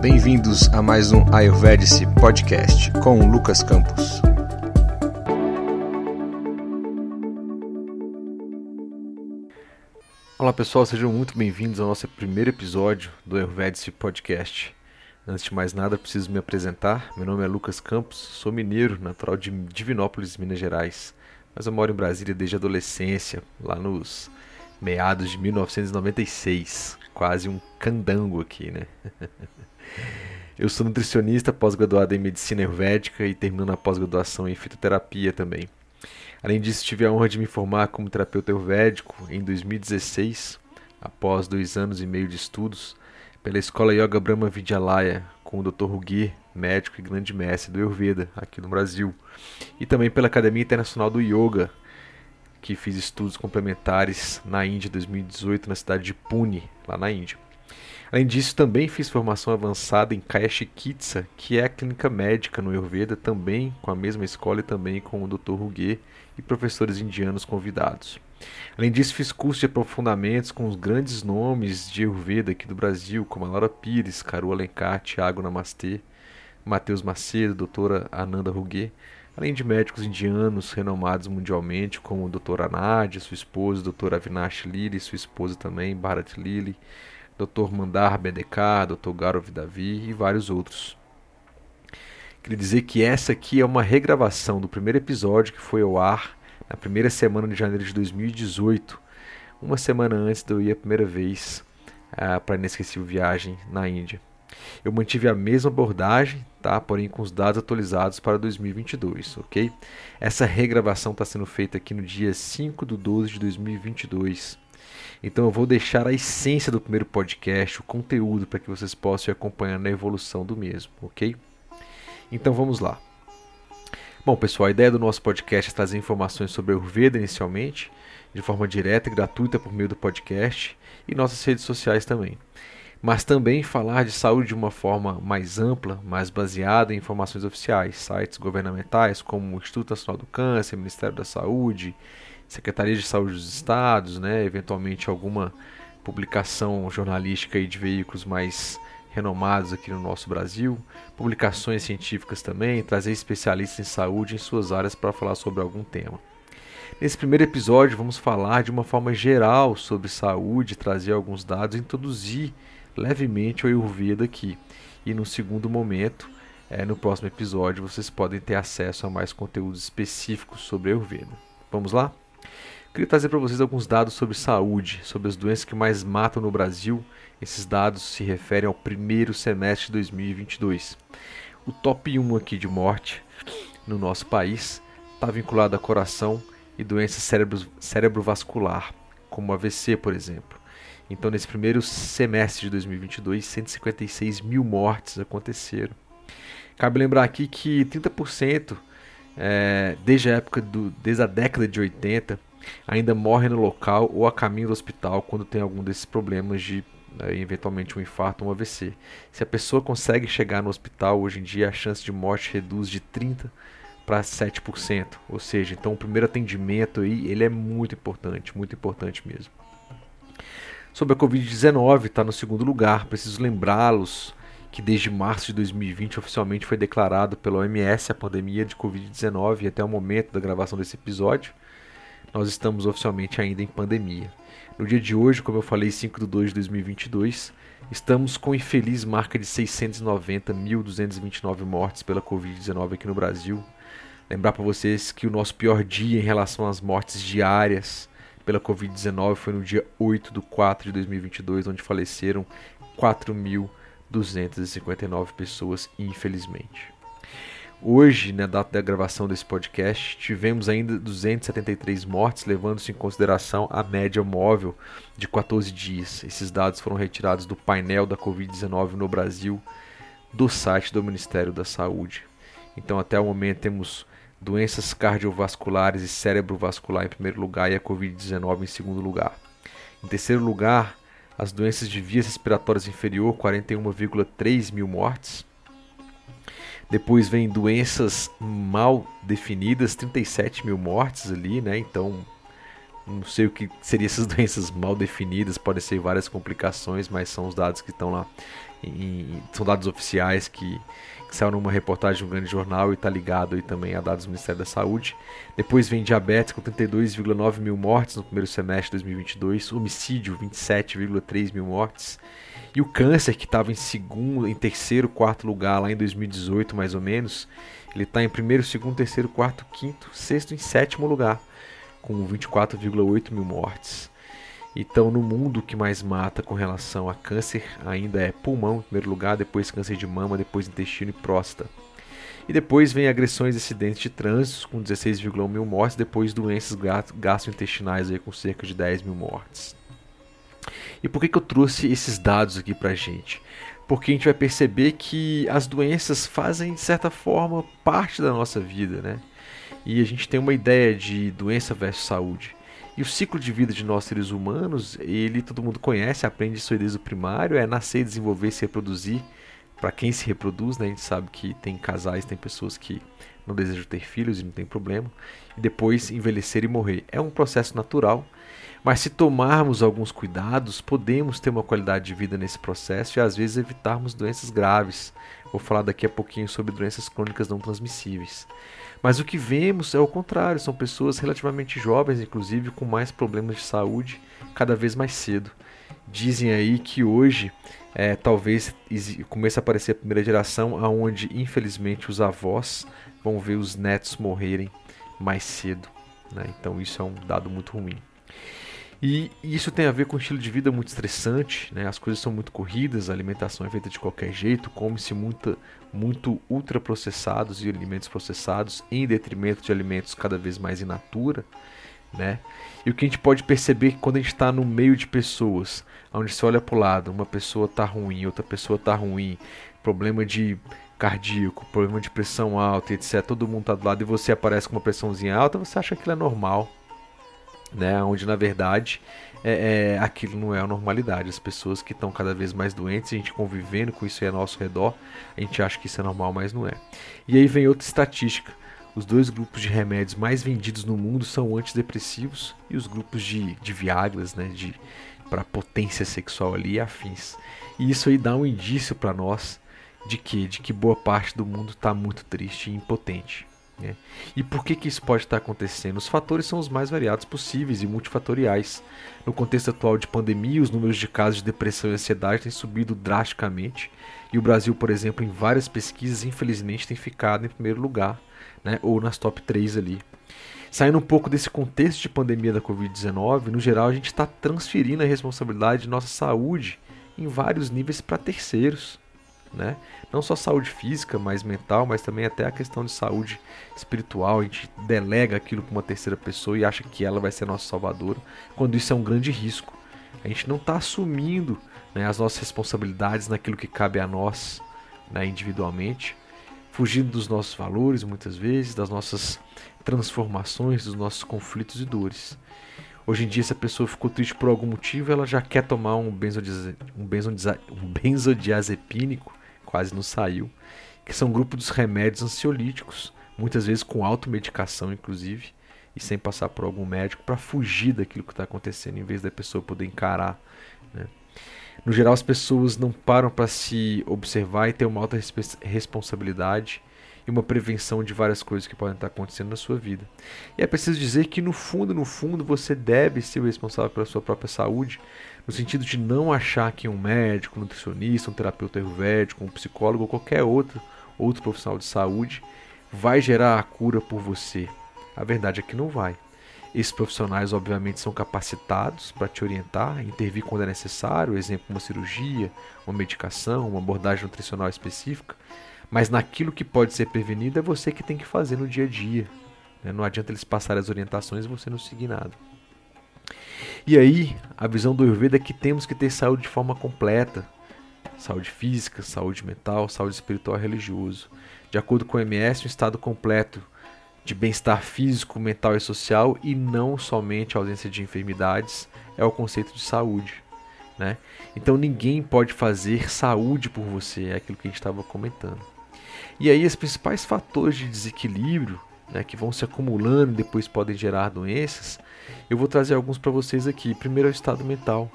Bem-vindos a mais um Ayurvedic Podcast com Lucas Campos. Olá pessoal, sejam muito bem-vindos ao nosso primeiro episódio do Ayurvedic Podcast. Antes de mais nada, preciso me apresentar. Meu nome é Lucas Campos, sou mineiro, natural de Divinópolis, Minas Gerais, mas eu moro em Brasília desde a adolescência, lá nos meados de 1996. Quase um candango aqui, né? Eu sou nutricionista, pós-graduado em medicina ayurvédica e terminando a pós-graduação em fitoterapia também. Além disso, tive a honra de me formar como terapeuta ayurvédico em 2016, após dois anos e meio de estudos, pela Escola Yoga Brahma Vidyalaya, com o Dr. Rugi, médico e grande mestre do Ayurveda, aqui no Brasil, e também pela Academia Internacional do Yoga, que fiz estudos complementares na Índia em 2018, na cidade de Pune, lá na Índia. Além disso, também fiz formação avançada em Kaya Chikitsa, que é a clínica médica no Ayurveda, também com a mesma escola e também com o Dr. Rugue e professores indianos convidados. Além disso, fiz cursos de aprofundamentos com os grandes nomes de Ayurveda aqui do Brasil, como a Laura Pires, Caru Alencar, Tiago Namastê, Matheus Macedo, doutora Ananda Rugue, além de médicos indianos renomados mundialmente, como o Dr. Anad, sua esposa, o Dr. Avinash Lili, sua esposa também, Bharat Lili, Dr. Mandar Bedekar, Dr. Gaurav Davi e vários outros. Queria dizer que essa aqui é uma regravação do primeiro episódio que foi ao ar na primeira semana de janeiro de 2018, uma semana antes de eu ir a primeira vez uh, para a inesquecível viagem na Índia. Eu mantive a mesma abordagem, tá? porém com os dados atualizados para 2022, ok? Essa regravação está sendo feita aqui no dia 5 de 12 de 2022. Então eu vou deixar a essência do primeiro podcast, o conteúdo, para que vocês possam ir acompanhando a evolução do mesmo, ok? Então vamos lá. Bom, pessoal, a ideia do nosso podcast é trazer informações sobre a Ayurveda inicialmente, de forma direta e gratuita por meio do podcast e nossas redes sociais também mas também falar de saúde de uma forma mais ampla, mais baseada em informações oficiais, sites governamentais como o Instituto Nacional do Câncer, Ministério da Saúde, Secretaria de Saúde dos Estados, né, eventualmente alguma publicação jornalística de veículos mais renomados aqui no nosso Brasil, publicações científicas também, trazer especialistas em saúde em suas áreas para falar sobre algum tema. Nesse primeiro episódio, vamos falar de uma forma geral sobre saúde, trazer alguns dados, introduzir levemente o Ayurveda aqui. E no segundo momento, é, no próximo episódio, vocês podem ter acesso a mais conteúdos específicos sobre Ayurveda. Vamos lá? Queria trazer para vocês alguns dados sobre saúde, sobre as doenças que mais matam no Brasil. Esses dados se referem ao primeiro semestre de 2022. O top 1 aqui de morte no nosso país está vinculado a coração e doenças cérebro, cerebrovascular, como AVC, por exemplo. Então, nesse primeiro semestre de 2022, 156 mil mortes aconteceram. Cabe lembrar aqui que 30%, é, desde a época do, desde a década de 80, ainda morrem no local ou a caminho do hospital quando tem algum desses problemas de né, eventualmente um infarto ou um AVC. Se a pessoa consegue chegar no hospital hoje em dia, a chance de morte reduz de 30 para 7%. Ou seja, então o primeiro atendimento aí, ele é muito importante, muito importante mesmo. Sobre a Covid-19, está no segundo lugar. Preciso lembrá-los que desde março de 2020 oficialmente foi declarado pela OMS a pandemia de Covid-19 e até o momento da gravação desse episódio, nós estamos oficialmente ainda em pandemia. No dia de hoje, como eu falei, 5 de 2 de 2022, estamos com a infeliz marca de 690.229 mortes pela Covid-19 aqui no Brasil. Lembrar para vocês que o nosso pior dia em relação às mortes diárias pela Covid-19 foi no dia 8 de 4 de 2022, onde faleceram 4.259 pessoas, infelizmente. Hoje, na data da gravação desse podcast, tivemos ainda 273 mortes, levando-se em consideração a média móvel de 14 dias. Esses dados foram retirados do painel da Covid-19 no Brasil do site do Ministério da Saúde. Então, até o momento, temos doenças cardiovasculares e cérebro vascular em primeiro lugar e a Covid-19 em segundo lugar. Em terceiro lugar, as doenças de vias respiratórias inferior, 41,3 mil mortes. Depois vem doenças mal definidas, 37 mil mortes ali, né? Então não sei o que seriam essas doenças mal definidas, podem ser várias complicações, mas são os dados que estão lá, em, são dados oficiais que, que saiu numa reportagem de um grande jornal e está ligado aí também a dados do Ministério da Saúde. Depois vem diabetes com 32,9 mil mortes no primeiro semestre de 2022, homicídio 27,3 mil mortes. E o câncer, que estava em segundo, em terceiro, quarto lugar lá em 2018, mais ou menos, ele está em primeiro, segundo, terceiro, quarto, quinto, sexto e sétimo lugar, com 24,8 mil mortes. Então, no mundo, o que mais mata com relação a câncer ainda é pulmão, em primeiro lugar, depois câncer de mama, depois intestino e próstata. E depois vem agressões e acidentes de trânsito, com 16,1 mil mortes, depois doenças gastrointestinais, aí, com cerca de 10 mil mortes. E por que, que eu trouxe esses dados aqui pra gente? Porque a gente vai perceber que as doenças fazem, de certa forma, parte da nossa vida, né? E a gente tem uma ideia de doença versus saúde. E o ciclo de vida de nós seres humanos, ele todo mundo conhece, aprende isso desde o primário, é nascer, desenvolver, se reproduzir. Para quem se reproduz, né, a gente sabe que tem casais, tem pessoas que não desejam ter filhos e não tem problema. E depois envelhecer e morrer. É um processo natural mas se tomarmos alguns cuidados, podemos ter uma qualidade de vida nesse processo e às vezes evitarmos doenças graves. Vou falar daqui a pouquinho sobre doenças crônicas não transmissíveis. Mas o que vemos é o contrário, são pessoas relativamente jovens, inclusive com mais problemas de saúde cada vez mais cedo. Dizem aí que hoje é, talvez comece a aparecer a primeira geração onde infelizmente os avós vão ver os netos morrerem mais cedo. Né? Então isso é um dado muito ruim. E isso tem a ver com um estilo de vida muito estressante, né? as coisas são muito corridas, a alimentação é feita de qualquer jeito, come-se muito, muito ultraprocessados e alimentos processados em detrimento de alimentos cada vez mais in natura. Né? E o que a gente pode perceber quando a gente está no meio de pessoas, onde você olha para o lado, uma pessoa está ruim, outra pessoa está ruim, problema de cardíaco, problema de pressão alta, etc. Todo mundo está do lado e você aparece com uma pressãozinha alta, você acha que aquilo é normal né? Onde na verdade é, é, aquilo não é a normalidade. As pessoas que estão cada vez mais doentes, a gente convivendo com isso aí ao nosso redor, a gente acha que isso é normal, mas não é. E aí vem outra estatística. Os dois grupos de remédios mais vendidos no mundo são antidepressivos e os grupos de, de Viagras, né, de para potência sexual ali e afins. E isso aí dá um indício para nós de que de que boa parte do mundo está muito triste e impotente. Né? E por que, que isso pode estar acontecendo? Os fatores são os mais variados possíveis e multifatoriais. No contexto atual de pandemia, os números de casos de depressão e ansiedade têm subido drasticamente. E o Brasil, por exemplo, em várias pesquisas, infelizmente, tem ficado em primeiro lugar, né? ou nas top 3 ali. Saindo um pouco desse contexto de pandemia da Covid-19, no geral a gente está transferindo a responsabilidade de nossa saúde em vários níveis para terceiros né? Não só saúde física, mas mental, mas também até a questão de saúde espiritual. A gente delega aquilo para uma terceira pessoa e acha que ela vai ser nossa salvadora, quando isso é um grande risco. A gente não está assumindo né, as nossas responsabilidades naquilo que cabe a nós né, individualmente, fugindo dos nossos valores muitas vezes, das nossas transformações, dos nossos conflitos e dores. Hoje em dia, se a pessoa ficou triste por algum motivo, ela já quer tomar um, benzodiaz... um, benzodiaz... um benzodiazepínico quase não saiu, que são grupos dos remédios ansiolíticos, muitas vezes com automedicação, inclusive, e sem passar por algum médico, para fugir daquilo que está acontecendo, em vez da pessoa poder encarar. Né? No geral, as pessoas não param para se observar e ter uma alta responsabilidade e uma prevenção de várias coisas que podem estar acontecendo na sua vida. E é preciso dizer que no fundo, no fundo, você deve ser o responsável pela sua própria saúde, no sentido de não achar que um médico, um nutricionista, um terapeuta ayurvédico, um psicólogo ou qualquer outro, outro profissional de saúde vai gerar a cura por você. A verdade é que não vai. Esses profissionais, obviamente, são capacitados para te orientar, intervir quando é necessário, exemplo, uma cirurgia, uma medicação, uma abordagem nutricional específica, mas naquilo que pode ser prevenido é você que tem que fazer no dia a dia. Né? Não adianta eles passarem as orientações e você não seguir nada. E aí, a visão do Ayurveda é que temos que ter saúde de forma completa. Saúde física, saúde mental, saúde espiritual e religioso. De acordo com o MS, um estado completo de bem-estar físico, mental e social e não somente a ausência de enfermidades é o conceito de saúde. Né? Então ninguém pode fazer saúde por você, é aquilo que a gente estava comentando. E aí, os principais fatores de desequilíbrio né, que vão se acumulando e depois podem gerar doenças, eu vou trazer alguns para vocês aqui. Primeiro é o estado mental.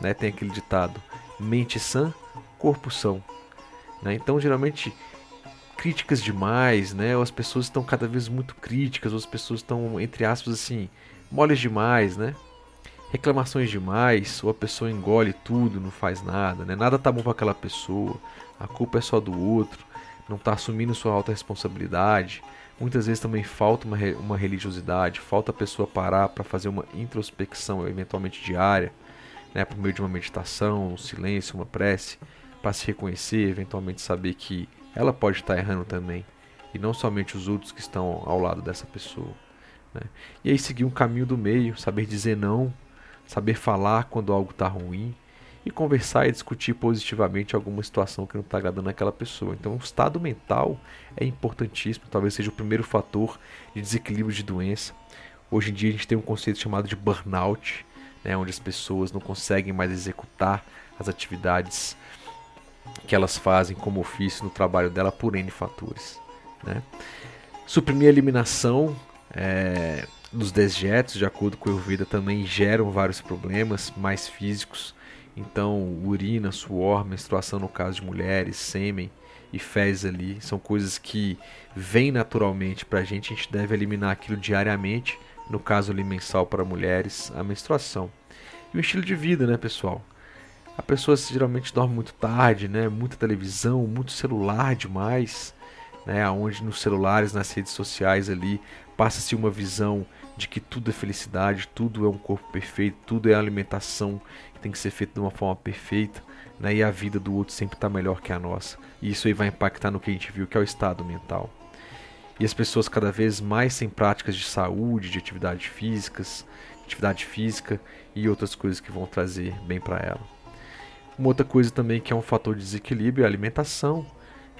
Né? Tem aquele ditado: mente sã, corpo são. Né? Então, geralmente, críticas demais, né? ou as pessoas estão cada vez muito críticas, ou as pessoas estão, entre aspas, assim, moles demais, né? reclamações demais, ou a pessoa engole tudo, não faz nada, né? nada tá bom para aquela pessoa, a culpa é só do outro, não está assumindo sua alta responsabilidade. Muitas vezes também falta uma, uma religiosidade, falta a pessoa parar para fazer uma introspecção, eventualmente diária, né, por meio de uma meditação, um silêncio, uma prece, para se reconhecer, eventualmente saber que ela pode estar errando também, e não somente os outros que estão ao lado dessa pessoa. Né? E aí seguir um caminho do meio, saber dizer não, saber falar quando algo está ruim, e conversar e discutir positivamente alguma situação que não está agradando aquela pessoa. Então, o estado mental é importantíssimo, talvez seja o primeiro fator de desequilíbrio de doença. Hoje em dia, a gente tem um conceito chamado de burnout, né, onde as pessoas não conseguem mais executar as atividades que elas fazem como ofício no trabalho dela por N fatores. Né? Suprimir a eliminação é, dos dejetos, de acordo com o Ayurveda, também geram vários problemas mais físicos então, urina, suor, menstruação no caso de mulheres, sêmen e fezes ali são coisas que vêm naturalmente para a gente. A gente deve eliminar aquilo diariamente. No caso ali, mensal para mulheres, a menstruação. E o estilo de vida, né, pessoal? A pessoa geralmente dorme muito tarde, né? Muita televisão, muito celular demais, né? Onde nos celulares, nas redes sociais ali, passa-se uma visão de que tudo é felicidade, tudo é um corpo perfeito, tudo é alimentação tem que ser feita de uma forma perfeita, né? e a vida do outro sempre está melhor que a nossa. E isso aí vai impactar no que a gente viu, que é o estado mental. E as pessoas cada vez mais sem práticas de saúde, de atividades físicas, atividade física e outras coisas que vão trazer bem para ela. Uma outra coisa também que é um fator de desequilíbrio é a alimentação.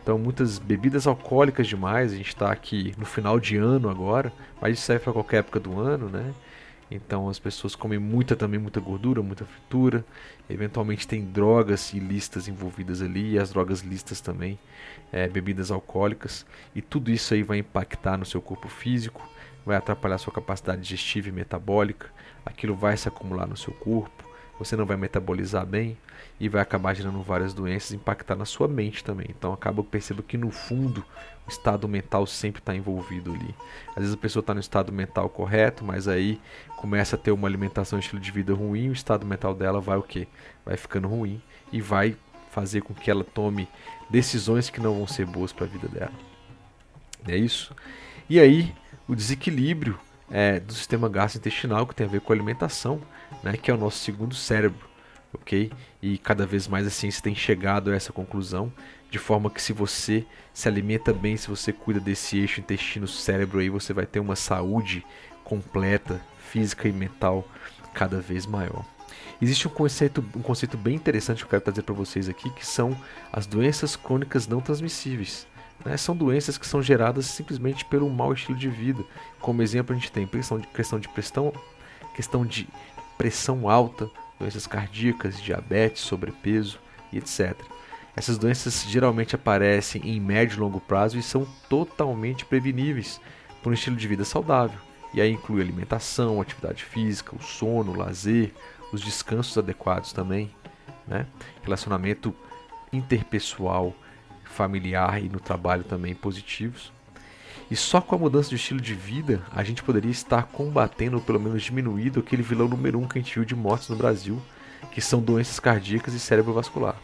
Então, muitas bebidas alcoólicas demais. A gente está aqui no final de ano agora, mas isso serve para qualquer época do ano, né? Então, as pessoas comem muita também, muita gordura, muita fritura. Eventualmente, tem drogas ilícitas envolvidas ali, e as drogas listas também, é, bebidas alcoólicas. E tudo isso aí vai impactar no seu corpo físico, vai atrapalhar sua capacidade digestiva e metabólica. Aquilo vai se acumular no seu corpo você não vai metabolizar bem e vai acabar gerando várias doenças, impactar na sua mente também. Então acaba percebo que no fundo o estado mental sempre está envolvido ali. Às vezes a pessoa está no estado mental correto, mas aí começa a ter uma alimentação, estilo de vida ruim, o estado mental dela vai o quê? Vai ficando ruim e vai fazer com que ela tome decisões que não vão ser boas para a vida dela. É isso. E aí o desequilíbrio é, do sistema gastrointestinal que tem a ver com a alimentação né, que é o nosso segundo cérebro, ok? E cada vez mais a ciência tem chegado a essa conclusão, de forma que se você se alimenta bem, se você cuida desse eixo intestino-cérebro aí, você vai ter uma saúde completa, física e mental cada vez maior. Existe um conceito, um conceito bem interessante que eu quero trazer para vocês aqui, que são as doenças crônicas não transmissíveis. Né? São doenças que são geradas simplesmente pelo mau estilo de vida. Como exemplo, a gente tem questão de, questão de pressão, questão de pressão alta, doenças cardíacas, diabetes, sobrepeso e etc. Essas doenças geralmente aparecem em médio e longo prazo e são totalmente preveníveis por um estilo de vida saudável. E aí inclui alimentação, atividade física, o sono, o lazer, os descansos adequados também, né? relacionamento interpessoal, familiar e no trabalho também positivos. E só com a mudança de estilo de vida a gente poderia estar combatendo, ou pelo menos diminuindo, aquele vilão número um que a gente viu de mortes no Brasil, que são doenças cardíacas e cerebrovascular.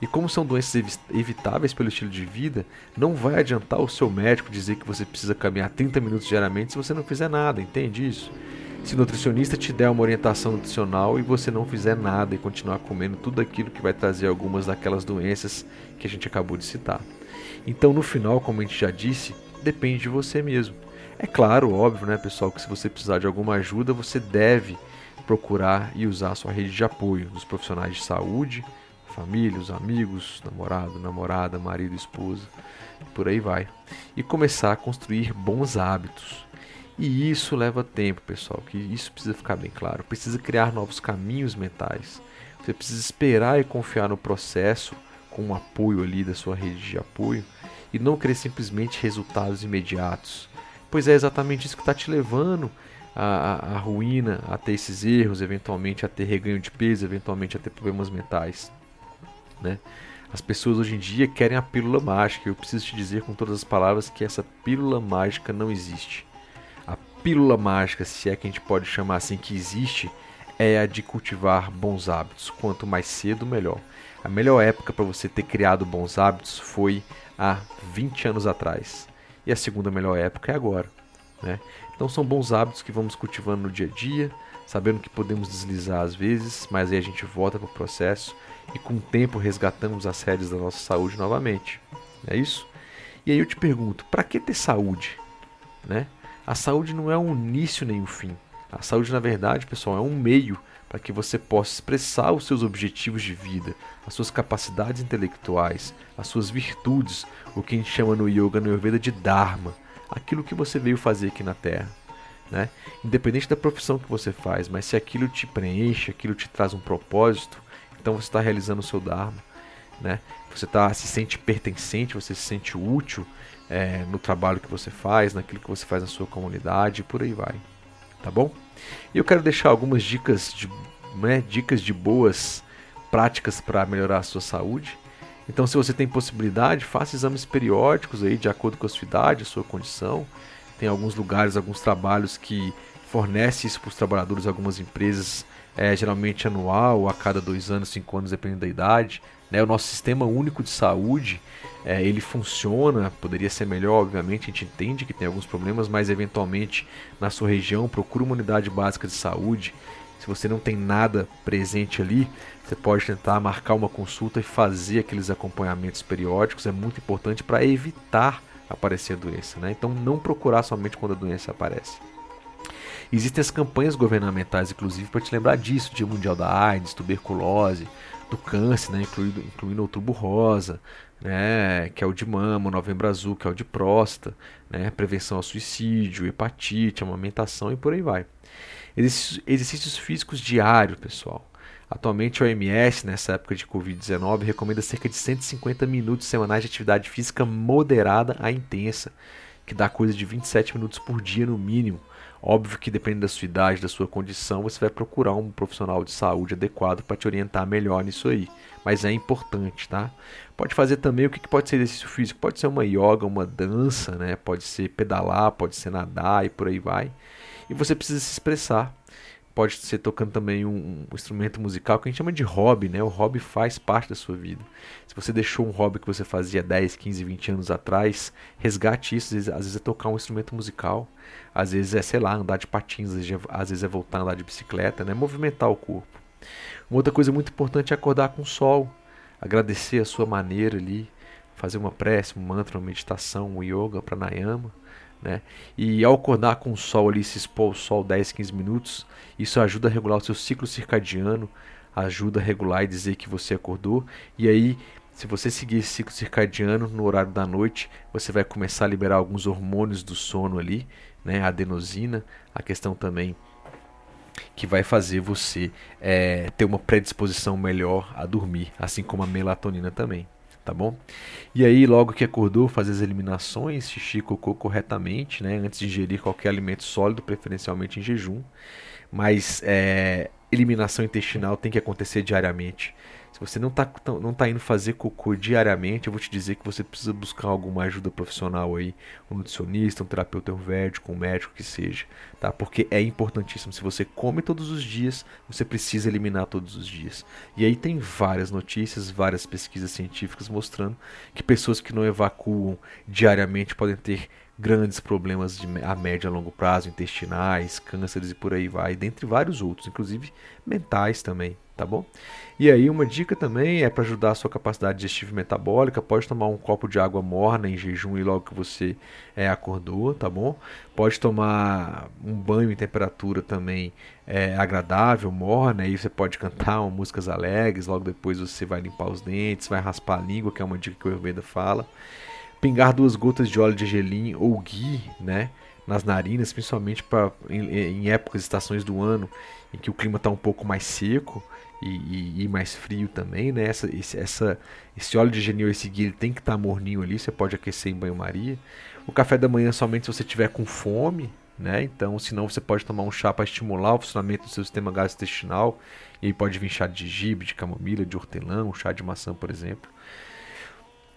E como são doenças evitáveis pelo estilo de vida, não vai adiantar o seu médico dizer que você precisa caminhar 30 minutos diariamente se você não fizer nada, entende isso? Se o nutricionista te der uma orientação nutricional e você não fizer nada e continuar comendo tudo aquilo que vai trazer algumas daquelas doenças que a gente acabou de citar. Então, no final, como a gente já disse, depende de você mesmo. É claro, óbvio, né, pessoal, que se você precisar de alguma ajuda, você deve procurar e usar a sua rede de apoio dos profissionais de saúde, família, os amigos, namorado, namorada, marido, esposa, por aí vai. E começar a construir bons hábitos. E isso leva tempo, pessoal, que isso precisa ficar bem claro. Precisa criar novos caminhos mentais. Você precisa esperar e confiar no processo com o apoio ali da sua rede de apoio e não querer simplesmente resultados imediatos. pois é exatamente isso que está te levando à, à, ruína, a ter esses erros, eventualmente a ter reganho de peso, eventualmente a ter problemas mentais. Né? As pessoas hoje em dia querem a pílula mágica. Eu preciso te dizer com todas as palavras que essa pílula mágica não existe. A pílula mágica, se é que a gente pode chamar assim que existe, é a de cultivar bons hábitos. Quanto mais cedo, melhor. A melhor época para você ter criado bons hábitos foi há 20 anos atrás. E a segunda melhor época é agora. Né? Então são bons hábitos que vamos cultivando no dia a dia, sabendo que podemos deslizar às vezes, mas aí a gente volta para o processo e com o tempo resgatamos as redes da nossa saúde novamente. É isso? E aí eu te pergunto, para que ter saúde? Né? A saúde não é um início nem um fim. A saúde, na verdade, pessoal, é um meio para que você possa expressar os seus objetivos de vida, as suas capacidades intelectuais, as suas virtudes, o que a gente chama no yoga, no Ayurveda de Dharma, aquilo que você veio fazer aqui na Terra. Né? Independente da profissão que você faz, mas se aquilo te preenche, aquilo te traz um propósito, então você está realizando o seu Dharma. Né? Você tá, se sente pertencente, você se sente útil é, no trabalho que você faz, naquilo que você faz na sua comunidade e por aí vai tá bom? E eu quero deixar algumas dicas de, né, dicas de boas práticas para melhorar a sua saúde. Então, se você tem possibilidade, faça exames periódicos aí de acordo com a sua idade, a sua condição. Tem alguns lugares, alguns trabalhos que fornecem isso para os trabalhadores, algumas empresas, é, geralmente anual, a cada dois anos, cinco anos, dependendo da idade. Né? O nosso sistema único de saúde é, ele funciona, poderia ser melhor, obviamente, a gente entende que tem alguns problemas, mas eventualmente na sua região procura uma unidade básica de saúde. Se você não tem nada presente ali, você pode tentar marcar uma consulta e fazer aqueles acompanhamentos periódicos. É muito importante para evitar aparecer a doença. Né? Então, não procurar somente quando a doença aparece. Existem as campanhas governamentais, inclusive, para te lembrar disso: Dia Mundial da AIDS, tuberculose, do câncer, né, incluindo, incluindo outubro rosa, né, que é o de mama, novembro azul, que é o de próstata, né, prevenção ao suicídio, hepatite, amamentação e por aí vai. Exercícios, exercícios físicos diários, pessoal. Atualmente, a OMS, nessa época de Covid-19, recomenda cerca de 150 minutos semanais de atividade física moderada a intensa, que dá coisa de 27 minutos por dia no mínimo. Óbvio que dependendo da sua idade, da sua condição, você vai procurar um profissional de saúde adequado para te orientar melhor nisso aí. Mas é importante, tá? Pode fazer também o que, pode ser exercício físico? Pode ser uma yoga, uma dança, né? Pode ser pedalar, pode ser nadar e por aí vai. E você precisa se expressar pode ser tocando também um, um, instrumento musical que a gente chama de hobby, né? O hobby faz parte da sua vida. Se você deixou um hobby que você fazia 10, 15, 20 anos atrás, resgate isso. Às vezes, às vezes é tocar um instrumento musical, às vezes é, sei lá, andar de patins, às vezes é, voltar a andar de bicicleta, né? Movimentar o corpo. Uma outra coisa muito importante é acordar com o sol, agradecer a sua maneira ali, fazer uma prece, um mantra, uma meditação, um yoga, pranayama né? E ao acordar com o sol ali, se expor ao sol 10, 15 minutos, isso ajuda a regular o seu ciclo circadiano, ajuda a regular e dizer que você acordou. E aí, se você seguir esse ciclo circadiano no horário da noite, você vai começar a liberar alguns hormônios do sono ali, né? A adenosina, a questão também que vai fazer você é, ter uma predisposição melhor a dormir, assim como a melatonina também tá bom? E aí, logo que acordou, fazer as eliminações, xixi, cocô corretamente, né? Antes de ingerir qualquer alimento sólido, preferencialmente em jejum. Mas é, eliminação intestinal tem que acontecer diariamente. Se você não está não tá indo fazer cocô diariamente, eu vou te dizer que você precisa buscar alguma ajuda profissional aí, um nutricionista, um terapeuta ayurvédico, um médico que seja, tá? Porque é importantíssimo. Se você come todos os dias, você precisa eliminar todos os dias. E aí tem várias notícias, várias pesquisas científicas mostrando que pessoas que não evacuam diariamente podem ter grandes problemas de, a médio e a longo prazo, intestinais, cânceres e por aí vai, dentre vários outros, inclusive mentais também, tá bom? E aí uma dica também é para ajudar a sua capacidade digestiva e metabólica, pode tomar um copo de água morna em jejum e logo que você é, acordou, tá bom? Pode tomar um banho em temperatura também é, agradável, morna, aí você pode cantar uma, músicas alegres, logo depois você vai limpar os dentes, vai raspar a língua, que é uma dica que o Ayurveda fala. Pingar duas gotas de óleo de gelim ou ghee, né, nas narinas, principalmente pra, em, em épocas, estações do ano em que o clima está um pouco mais seco e, e, e, mais frio também, né? Essa, esse, essa, esse óleo de gelim ou esse ghee tem que estar tá morninho ali, você pode aquecer em banho-maria. O café da manhã somente se você tiver com fome, né? Então, senão você pode tomar um chá para estimular o funcionamento do seu sistema gastrointestinal. E aí pode vir chá de gengibre, de camomila, de hortelã, um chá de maçã, por exemplo.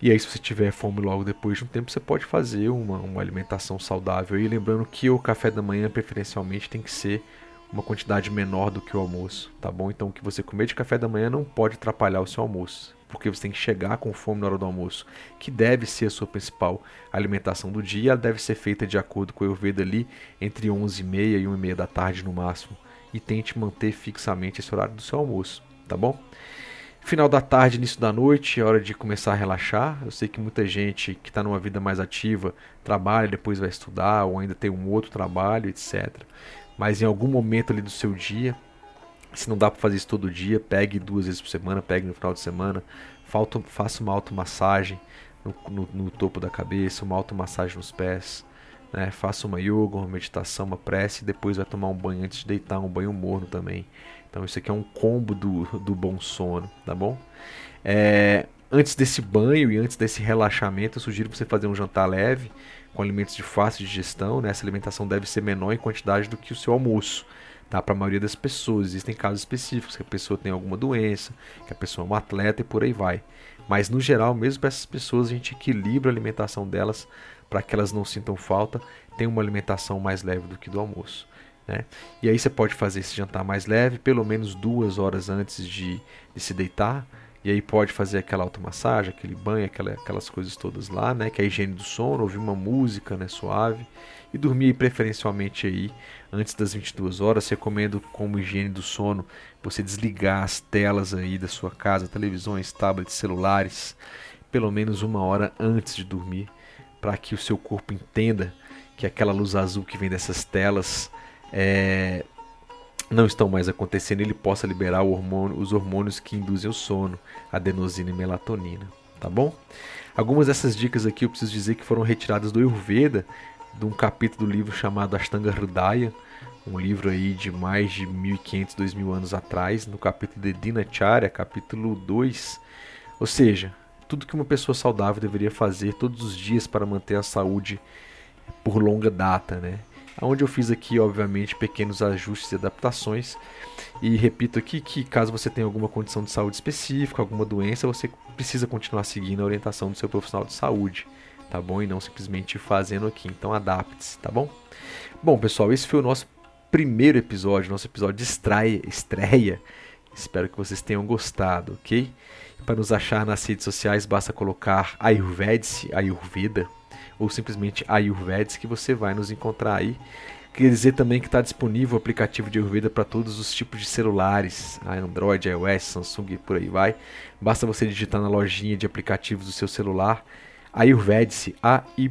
E aí, se você tiver fome logo depois de um tempo, você pode fazer uma, uma alimentação saudável. E lembrando que o café da manhã, preferencialmente, tem que ser uma quantidade menor do que o almoço, tá bom? Então, o que você comer de café da manhã não pode atrapalhar o seu almoço, porque você tem que chegar com fome na hora do almoço, que deve ser a sua principal alimentação do dia. Ela deve ser feita de acordo com o Ayurveda ali, entre 11h30 e 1h30 da tarde no máximo. E tente manter fixamente esse horário do seu almoço, tá bom? Final da tarde, início da noite, é hora de começar a relaxar. Eu sei que muita gente que está numa vida mais ativa trabalha, depois vai estudar, ou ainda tem um outro trabalho, etc. Mas em algum momento ali do seu dia, se não dá para fazer isso todo dia, pegue duas vezes por semana, pegue no final de semana, faça uma automassagem no, no, no topo da cabeça, uma automassagem nos pés. Né? Faça uma yoga, uma meditação, uma prece e depois vai tomar um banho antes de deitar, um banho morno também. Então isso aqui é um combo do, do bom sono, tá bom? É, antes desse banho e antes desse relaxamento, eu sugiro você fazer um jantar leve, com alimentos de fácil digestão. Né? Essa alimentação deve ser menor em quantidade do que o seu almoço. Tá? Para a maioria das pessoas, existem casos específicos que a pessoa tem alguma doença, que a pessoa é um atleta e por aí vai. Mas no geral, mesmo para essas pessoas, a gente equilibra a alimentação delas para que elas não sintam falta, tem uma alimentação mais leve do que do almoço. Né? E aí você pode fazer esse jantar mais leve, pelo menos duas horas antes de, de se deitar. E aí pode fazer aquela automassagem, aquele banho, aquela, aquelas coisas todas lá, né? Que é a higiene do sono, ouvir uma música né, suave. E dormir preferencialmente aí antes das 22 horas. Recomendo como higiene do sono você desligar as telas aí da sua casa, televisões, tablets, celulares, pelo menos uma hora antes de dormir, para que o seu corpo entenda que aquela luz azul que vem dessas telas é, não estão mais acontecendo, ele possa liberar hormônio, os hormônios que induzem o sono, adenosina e melatonina, tá bom? Algumas dessas dicas aqui eu preciso dizer que foram retiradas do Ayurveda, de um capítulo do livro chamado Ashtanga Hridaya, um livro aí de mais de 1500, 2000 anos atrás, no capítulo de Dinacharya, capítulo 2. Ou seja, tudo que uma pessoa saudável deveria fazer todos os dias para manter a saúde por longa data, né? Onde eu fiz aqui, obviamente, pequenos ajustes e adaptações. E repito aqui que caso você tenha alguma condição de saúde específica, alguma doença, você precisa continuar seguindo a orientação do seu profissional de saúde, tá bom? E não simplesmente fazendo aqui. Então adapte-se, tá bom? Bom, pessoal, esse foi o nosso primeiro episódio, nosso episódio de estreia. estreia. Espero que vocês tenham gostado, ok? Para nos achar nas redes sociais, basta colocar Ayurvedice, Ayurveda, ou simplesmente Ayurvedics que você vai nos encontrar aí. Queria dizer também que está disponível o aplicativo de Ayurveda para todos os tipos de celulares, Android, iOS, Samsung e por aí vai. Basta você digitar na lojinha de aplicativos do seu celular Ayurvedice, A-Y-U-R-V-E-D-S-E,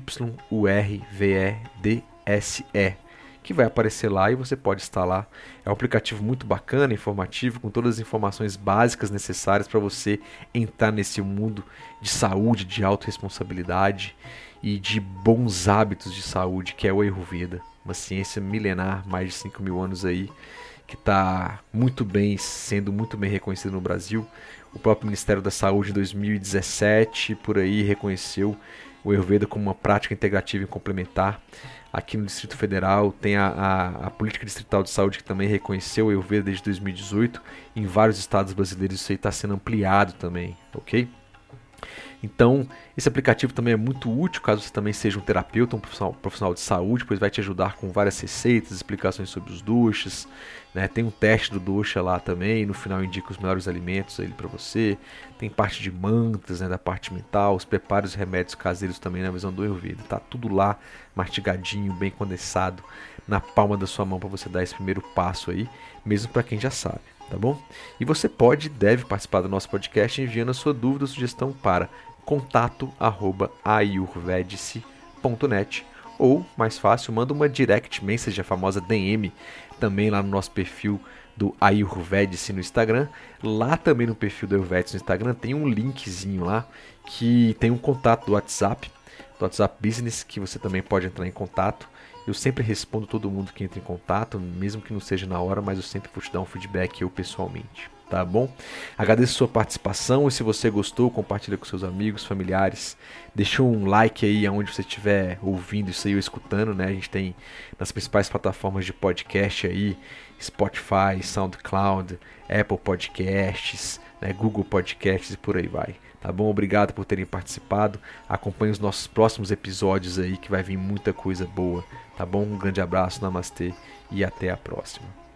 que vai aparecer lá e você pode instalar. É um aplicativo muito bacana, informativo, com todas as informações básicas necessárias para você entrar nesse mundo de saúde, de autorresponsabilidade e de bons hábitos de saúde, que é o Ayurveda, uma ciência milenar, mais de 5 mil anos aí, que está muito bem, sendo muito bem reconhecida no Brasil. O próprio Ministério da Saúde em 2017, por aí, reconheceu o Ayurveda como uma prática integrativa e complementar. Aqui no Distrito Federal tem a, a, a, Política Distrital de Saúde que também reconheceu o Ayurveda desde 2018. Em vários estados brasileiros isso aí está sendo ampliado também, ok? Então, esse aplicativo também é muito útil caso você também seja um terapeuta, um profissional, profissional de saúde, pois vai te ajudar com várias receitas, explicações sobre os duches. Né? Tem um teste do ducha lá também, no final indica os melhores alimentos para você. Tem parte de mantras, né, da parte mental, os preparos e remédios caseiros também na visão do Ayurveda. Tá tudo lá, mastigadinho, bem condensado, na palma da sua mão para você dar esse primeiro passo aí, mesmo para quem já sabe tá bom? E você pode e deve participar do nosso podcast enviando a sua dúvida ou sugestão para contato@ayurvedice.net ou, mais fácil, manda uma direct message, a famosa DM, também lá no nosso perfil do Ayurvedice no Instagram. Lá também no perfil do Ayurvedice no Instagram tem um linkzinho lá que tem um contato do WhatsApp, do WhatsApp Business, que você também pode entrar em contato eu sempre respondo todo mundo que entra em contato, mesmo que não seja na hora, mas eu sempre vou te dar um feedback eu pessoalmente, tá bom? Agradeço sua participação e se você gostou, compartilha com seus amigos, familiares. Deixa um like aí aonde você estiver ouvindo isso aí ou escutando, né? A gente tem nas principais plataformas de podcast aí, Spotify, SoundCloud, Apple Podcasts, né? Google Podcasts e por aí vai. Tá bom? Obrigado por terem participado. Acompanhe os nossos próximos episódios aí que vai vir muita coisa boa. Tá bom? Um grande abraço, namastê e até a próxima.